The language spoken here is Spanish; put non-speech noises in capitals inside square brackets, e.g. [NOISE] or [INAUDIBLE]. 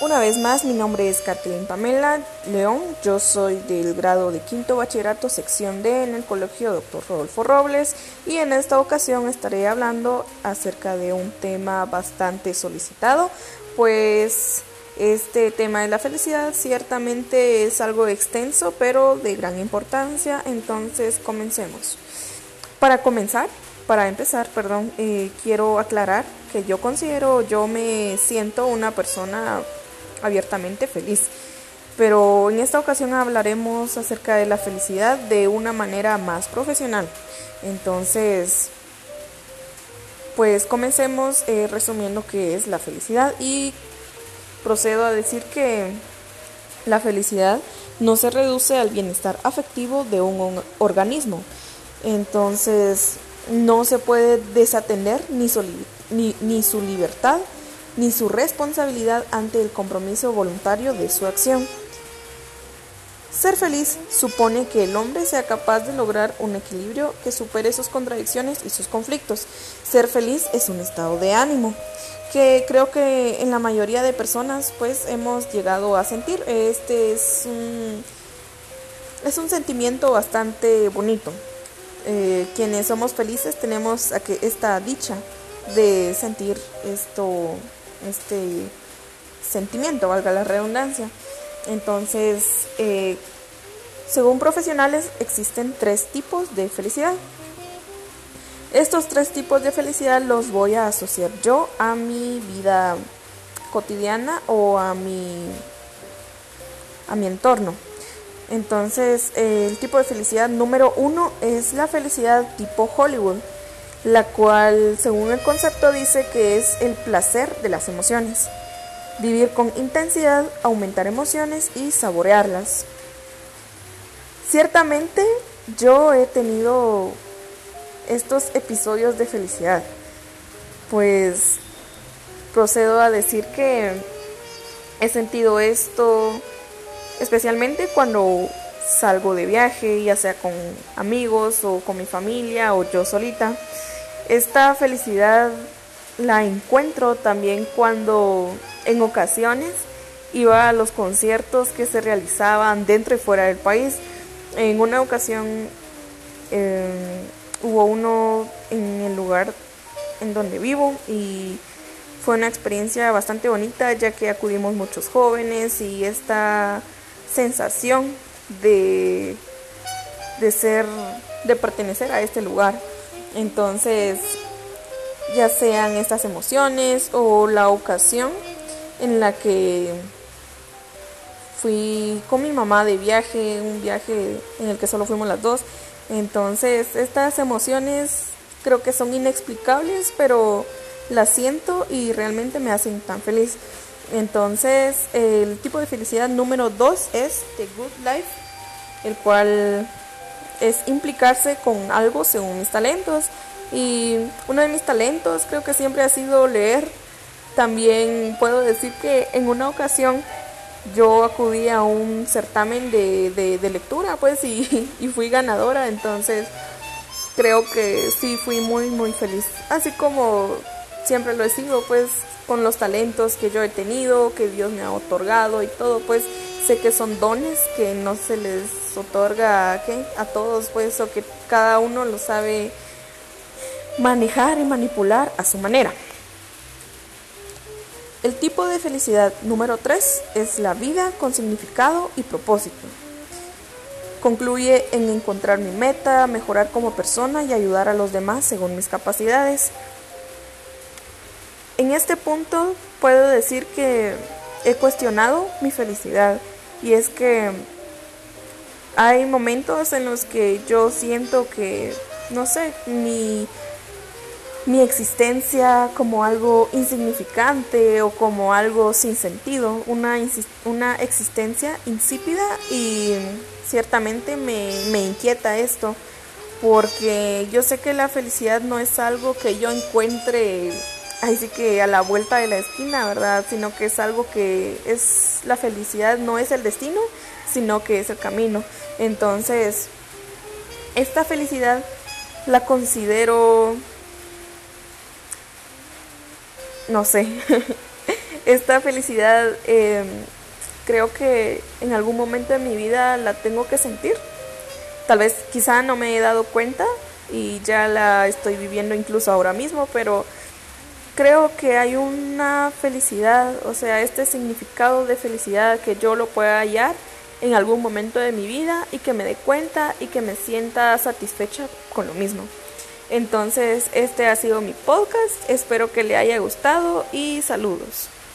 Una vez más, mi nombre es Kathleen Pamela León, yo soy del grado de quinto bachillerato, sección D en el Colegio Dr. Rodolfo Robles y en esta ocasión estaré hablando acerca de un tema bastante solicitado, pues este tema de la felicidad ciertamente es algo extenso pero de gran importancia, entonces comencemos. Para comenzar, para empezar, perdón, eh, quiero aclarar que yo considero, yo me siento una persona abiertamente feliz. Pero en esta ocasión hablaremos acerca de la felicidad de una manera más profesional. Entonces, pues comencemos eh, resumiendo qué es la felicidad y procedo a decir que la felicidad no se reduce al bienestar afectivo de un organismo. Entonces, no se puede desatender ni, su libertad ni su responsabilidad ante el compromiso voluntario de su acción. Ser feliz supone que el hombre sea capaz de lograr un equilibrio que supere sus contradicciones y sus conflictos. Ser feliz es un estado de ánimo que creo que en la mayoría de personas pues hemos llegado a sentir. Este es un, es un sentimiento bastante bonito. Eh, quienes somos felices tenemos esta dicha de sentir esto este sentimiento, valga la redundancia. Entonces, eh, según profesionales, existen tres tipos de felicidad. Estos tres tipos de felicidad los voy a asociar yo a mi vida cotidiana o a mi, a mi entorno. Entonces, el tipo de felicidad número uno es la felicidad tipo Hollywood la cual, según el concepto, dice que es el placer de las emociones. Vivir con intensidad, aumentar emociones y saborearlas. Ciertamente yo he tenido estos episodios de felicidad, pues procedo a decir que he sentido esto especialmente cuando salgo de viaje, ya sea con amigos o con mi familia o yo solita. Esta felicidad la encuentro también cuando en ocasiones iba a los conciertos que se realizaban dentro y fuera del país. En una ocasión eh, hubo uno en el lugar en donde vivo y fue una experiencia bastante bonita ya que acudimos muchos jóvenes y esta sensación de, de ser, de pertenecer a este lugar. Entonces, ya sean estas emociones o la ocasión en la que fui con mi mamá de viaje, un viaje en el que solo fuimos las dos. Entonces, estas emociones creo que son inexplicables, pero las siento y realmente me hacen tan feliz. Entonces, el tipo de felicidad número dos es The Good Life, el cual es implicarse con algo según mis talentos. Y uno de mis talentos creo que siempre ha sido leer. También puedo decir que en una ocasión yo acudí a un certamen de, lectura, pues, y, [LAUGHS] y, fui ganadora. Entonces, creo que sí fui muy, muy feliz. Así como siempre lo he sido, pues, con los talentos que yo he tenido, que Dios me ha otorgado y todo, pues, sé que son dones que no se les otorga a todos, pues, o que cada uno lo sabe manejar y manipular a su manera. El tipo de felicidad número 3 es la vida con significado y propósito. Concluye en encontrar mi meta, mejorar como persona y ayudar a los demás según mis capacidades. En este punto puedo decir que he cuestionado mi felicidad y es que hay momentos en los que yo siento que, no sé, mi, mi existencia como algo insignificante o como algo sin sentido, una, una existencia insípida y ciertamente me, me inquieta esto porque yo sé que la felicidad no es algo que yo encuentre ahí sí que a la vuelta de la esquina, ¿verdad? Sino que es algo que es la felicidad, no es el destino, sino que es el camino. Entonces, esta felicidad la considero, no sé, [LAUGHS] esta felicidad em, creo que en algún momento de mi vida la tengo que sentir. Tal vez quizá no me he dado cuenta y ya la estoy viviendo incluso ahora mismo, pero creo que hay una felicidad, o sea, este significado de felicidad que yo lo pueda hallar en algún momento de mi vida y que me dé cuenta y que me sienta satisfecha con lo mismo. Entonces, este ha sido mi podcast, espero que le haya gustado y saludos.